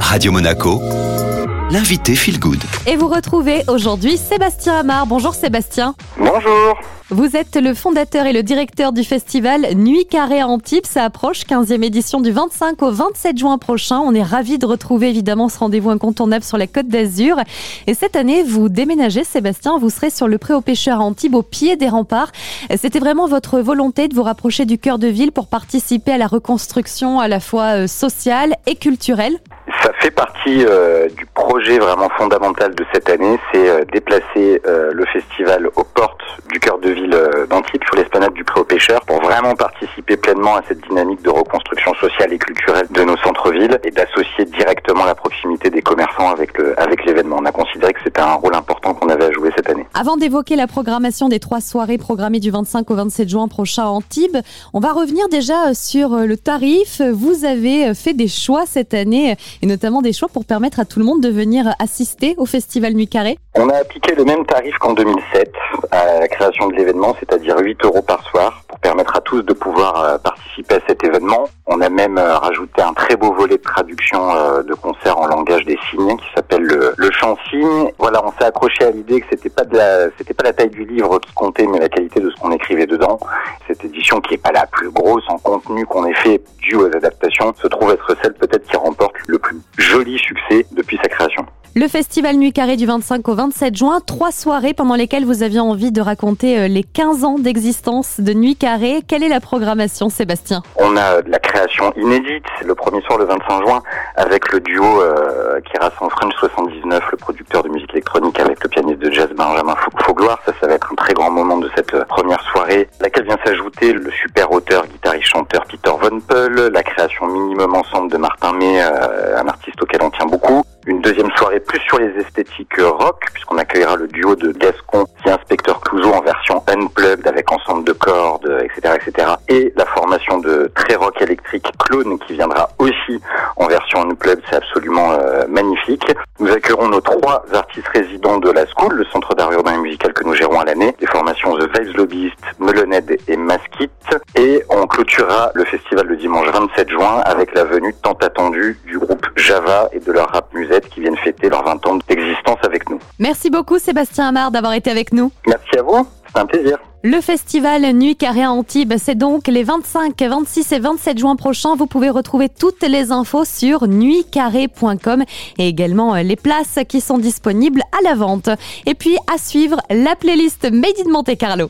Radio Monaco, l'invité Feel Good. Et vous retrouvez aujourd'hui Sébastien Amar. Bonjour Sébastien. Bonjour. Vous êtes le fondateur et le directeur du festival Nuit Carrée à Antibes. Ça approche, 15e édition du 25 au 27 juin prochain. On est ravis de retrouver évidemment ce rendez-vous incontournable sur la Côte d'Azur. Et cette année, vous déménagez, Sébastien. Vous serez sur le pré aux pêcheurs à Antibes, au pied des remparts. C'était vraiment votre volonté de vous rapprocher du cœur de ville pour participer à la reconstruction à la fois euh, sociale et culturelle ça fait partie euh, du projet vraiment fondamental de cette année, c'est euh, déplacer euh, le festival aux portes du cœur de ville d'Antibes sur l'esplanade du Pré aux Pêcheurs pour vraiment participer pleinement à cette dynamique de reconstruction sociale et culturelle de nos centres-villes et d'associer directement la proximité des commerçants avec l'événement. On a considéré que c'était un rôle important qu'on avait à jouer cette année. Avant d'évoquer la programmation des trois soirées programmées du 25 au 27 juin prochain à Antibes, on va revenir déjà sur le tarif. Vous avez fait des choix cette année et notamment des choix pour permettre à tout le monde de venir assister au Festival Nuit Carré On a appliqué le même tarif qu'en 2007 à la création de l'événement, c'est-à-dire 8 euros par soir de pouvoir euh, participer à cet événement. On a même euh, rajouté un très beau volet de traduction euh, de concert en langage des signes qui s'appelle le, le chant signe. Voilà, on s'est accroché à l'idée que c'était pas de la, c'était pas la taille du livre qui comptait, mais la qualité de ce qu'on écrivait dedans. Cette édition qui est pas la plus grosse en contenu qu'on ait fait dû aux adaptations se trouve être celle peut-être qui remporte le plus joli succès création. Le festival Nuit Carrée du 25 au 27 juin, trois soirées pendant lesquelles vous aviez envie de raconter euh, les 15 ans d'existence de Nuit Carrée. Quelle est la programmation, Sébastien? On a de la création inédite, le premier soir le 25 juin, avec le duo euh, qui rassemble French 79, le de musique électronique, avec le pianiste de jazz Benjamin Faugloire. Ça, ça va être un très grand moment de euh, première soirée, laquelle vient s'ajouter le super auteur, guitariste, chanteur Peter Von Peul, la création minimum ensemble de Martin May, un artiste auquel on tient beaucoup une deuxième soirée plus sur les esthétiques rock, puisqu'on accueillera le duo de Gascon et Inspecteur Clouseau en version unplugged avec ensemble de cordes, etc., etc. Et la formation de très rock électrique Clone qui viendra aussi en version unplugged, c'est absolument euh, magnifique. Nous accueillerons nos trois artistes résidents de la School, le centre d'art urbain et musical que nous gérons à l'année, les formations The Vibes Lobbyist, Meloned et Maskit. Et on clôturera le festival le dimanche 27 juin avec la venue tant attendue du groupe Java et de leur rap musette qui viennent fêter leurs 20 ans d'existence avec nous. Merci beaucoup Sébastien Amar d'avoir été avec nous. Merci à vous, Le festival Nuit Carré à Antibes, c'est donc les 25, 26 et 27 juin prochains. Vous pouvez retrouver toutes les infos sur nuitcarré.com et également les places qui sont disponibles à la vente. Et puis à suivre la playlist Made in Monte Carlo.